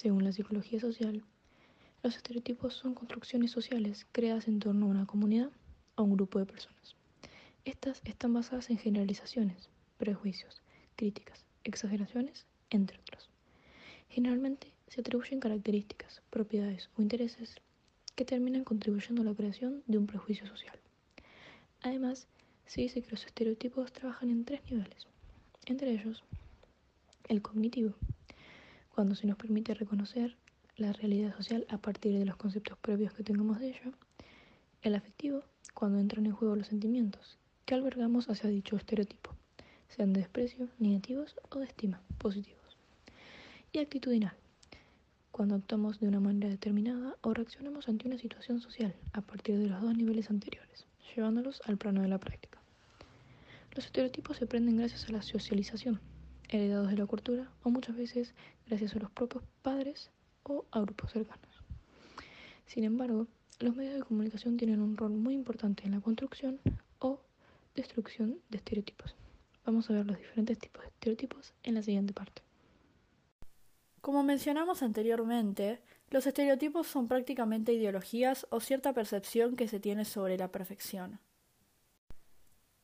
Según la psicología social, los estereotipos son construcciones sociales creadas en torno a una comunidad o un grupo de personas. Estas están basadas en generalizaciones, prejuicios, críticas, exageraciones, entre otros. Generalmente se atribuyen características, propiedades o intereses que terminan contribuyendo a la creación de un prejuicio social. Además, se dice que los estereotipos trabajan en tres niveles, entre ellos el cognitivo, cuando se nos permite reconocer la realidad social a partir de los conceptos previos que tengamos de ello, el afectivo, cuando entran en juego los sentimientos que albergamos hacia dicho estereotipo, sean de desprecio, negativos o de estima, positivos, y actitudinal, cuando actuamos de una manera determinada o reaccionamos ante una situación social a partir de los dos niveles anteriores, llevándolos al plano de la práctica. Los estereotipos se aprenden gracias a la socialización, heredados de la cultura o muchas veces gracias a los propios padres o a grupos cercanos. Sin embargo, los medios de comunicación tienen un rol muy importante en la construcción o destrucción de estereotipos. Vamos a ver los diferentes tipos de estereotipos en la siguiente parte. Como mencionamos anteriormente, los estereotipos son prácticamente ideologías o cierta percepción que se tiene sobre la perfección.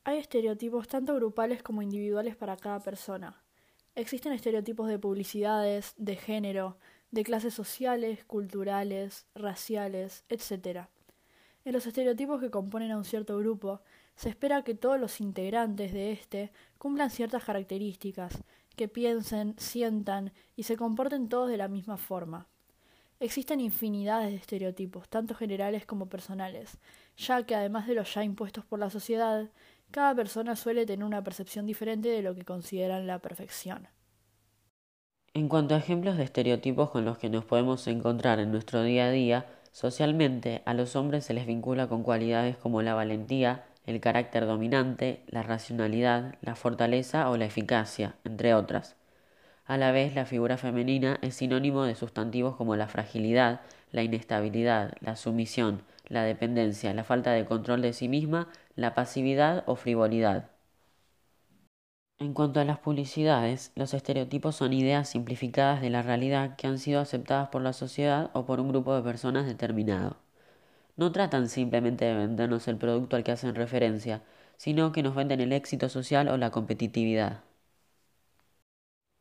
Hay estereotipos tanto grupales como individuales para cada persona. Existen estereotipos de publicidades, de género, de clases sociales, culturales, raciales, etc. En los estereotipos que componen a un cierto grupo, se espera que todos los integrantes de éste cumplan ciertas características, que piensen, sientan y se comporten todos de la misma forma. Existen infinidades de estereotipos, tanto generales como personales, ya que además de los ya impuestos por la sociedad, cada persona suele tener una percepción diferente de lo que consideran la perfección. En cuanto a ejemplos de estereotipos con los que nos podemos encontrar en nuestro día a día, socialmente a los hombres se les vincula con cualidades como la valentía, el carácter dominante, la racionalidad, la fortaleza o la eficacia, entre otras. A la vez, la figura femenina es sinónimo de sustantivos como la fragilidad, la inestabilidad, la sumisión, la dependencia, la falta de control de sí misma, la pasividad o frivolidad. En cuanto a las publicidades, los estereotipos son ideas simplificadas de la realidad que han sido aceptadas por la sociedad o por un grupo de personas determinado. No tratan simplemente de vendernos el producto al que hacen referencia, sino que nos venden el éxito social o la competitividad.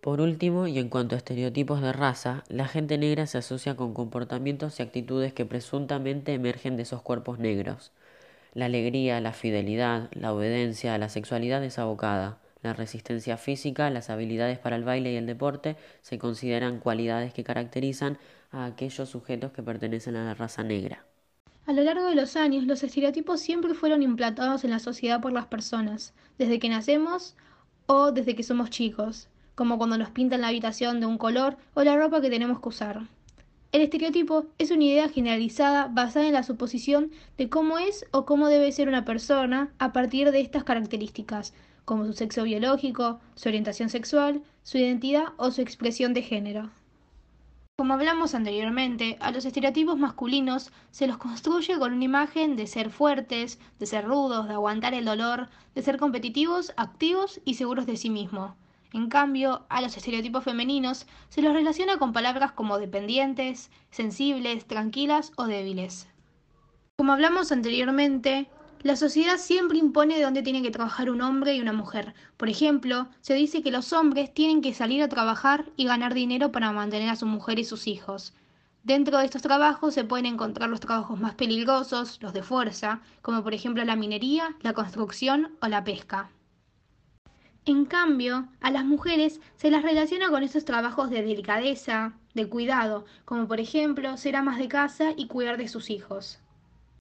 Por último, y en cuanto a estereotipos de raza, la gente negra se asocia con comportamientos y actitudes que presuntamente emergen de esos cuerpos negros. La alegría, la fidelidad, la obediencia, la sexualidad desabocada, la resistencia física, las habilidades para el baile y el deporte se consideran cualidades que caracterizan a aquellos sujetos que pertenecen a la raza negra. A lo largo de los años, los estereotipos siempre fueron implantados en la sociedad por las personas, desde que nacemos o desde que somos chicos, como cuando nos pintan la habitación de un color o la ropa que tenemos que usar. El estereotipo es una idea generalizada basada en la suposición de cómo es o cómo debe ser una persona a partir de estas características, como su sexo biológico, su orientación sexual, su identidad o su expresión de género. Como hablamos anteriormente, a los estereotipos masculinos se los construye con una imagen de ser fuertes, de ser rudos, de aguantar el dolor, de ser competitivos, activos y seguros de sí mismos. En cambio, a los estereotipos femeninos se los relaciona con palabras como dependientes, sensibles, tranquilas o débiles. Como hablamos anteriormente, la sociedad siempre impone de dónde tiene que trabajar un hombre y una mujer. Por ejemplo, se dice que los hombres tienen que salir a trabajar y ganar dinero para mantener a su mujer y sus hijos. Dentro de estos trabajos se pueden encontrar los trabajos más peligrosos, los de fuerza, como por ejemplo la minería, la construcción o la pesca. En cambio, a las mujeres se las relaciona con esos trabajos de delicadeza, de cuidado, como por ejemplo ser amas de casa y cuidar de sus hijos.